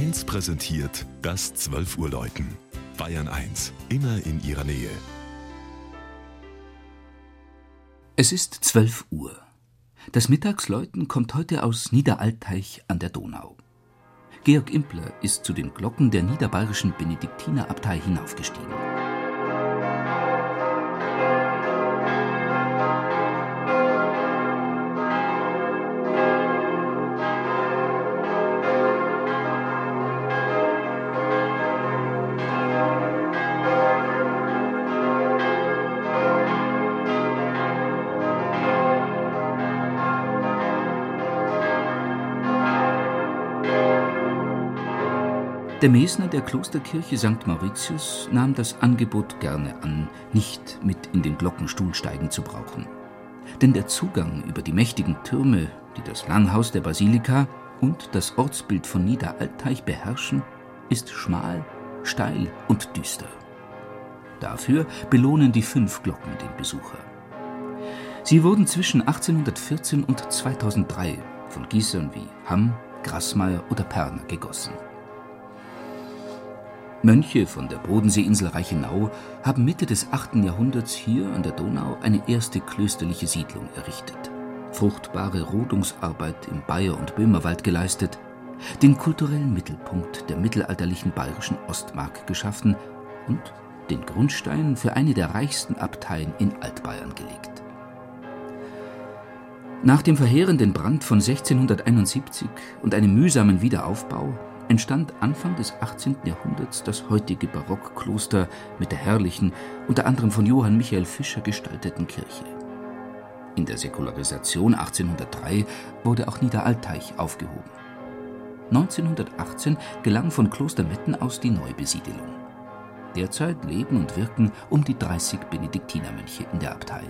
1 präsentiert das 12 Uhr Läuten. Bayern 1, immer in ihrer Nähe. Es ist 12 Uhr. Das Mittagsläuten kommt heute aus Niederalteich an der Donau. Georg Impler ist zu den Glocken der niederbayerischen Benediktinerabtei hinaufgestiegen. Der Mesner der Klosterkirche St. Mauritius nahm das Angebot gerne an, nicht mit in den Glockenstuhl steigen zu brauchen. Denn der Zugang über die mächtigen Türme, die das Langhaus der Basilika und das Ortsbild von Niederalteich beherrschen, ist schmal, steil und düster. Dafür belohnen die fünf Glocken den Besucher. Sie wurden zwischen 1814 und 2003 von Gießern wie Hamm, Grassmeier oder Perner gegossen. Mönche von der Bodenseeinsel Reichenau haben Mitte des 8. Jahrhunderts hier an der Donau eine erste klösterliche Siedlung errichtet, fruchtbare Rodungsarbeit im Bayer- und Böhmerwald geleistet, den kulturellen Mittelpunkt der mittelalterlichen bayerischen Ostmark geschaffen und den Grundstein für eine der reichsten Abteien in Altbayern gelegt. Nach dem verheerenden Brand von 1671 und einem mühsamen Wiederaufbau entstand Anfang des 18. Jahrhunderts das heutige Barockkloster mit der herrlichen, unter anderem von Johann Michael Fischer gestalteten Kirche. In der Säkularisation 1803 wurde auch Niederalteich aufgehoben. 1918 gelang von Kloster Metten aus die Neubesiedelung. Derzeit leben und wirken um die 30 Benediktinermönche in der Abtei.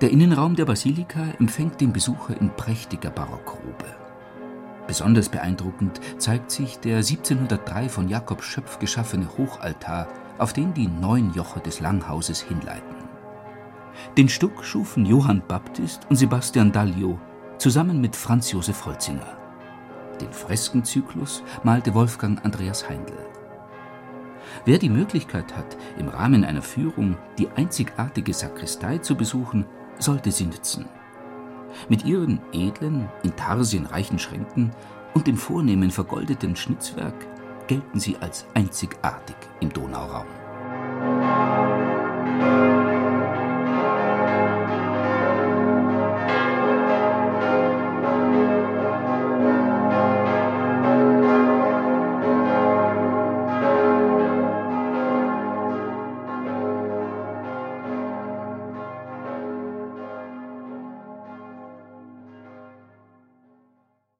Der Innenraum der Basilika empfängt den Besucher in prächtiger Barockrobe. Besonders beeindruckend zeigt sich der 1703 von Jakob Schöpf geschaffene Hochaltar, auf den die neun Joche des Langhauses hinleiten. Den Stuck schufen Johann Baptist und Sebastian Dallio zusammen mit Franz Josef Holzinger. Den Freskenzyklus malte Wolfgang Andreas Heindl. Wer die Möglichkeit hat, im Rahmen einer Führung die einzigartige Sakristei zu besuchen, sollte sie nützen. Mit ihren edlen, Intarsien reichen Schränken und dem vornehmen vergoldeten Schnitzwerk gelten sie als einzigartig im Donauraum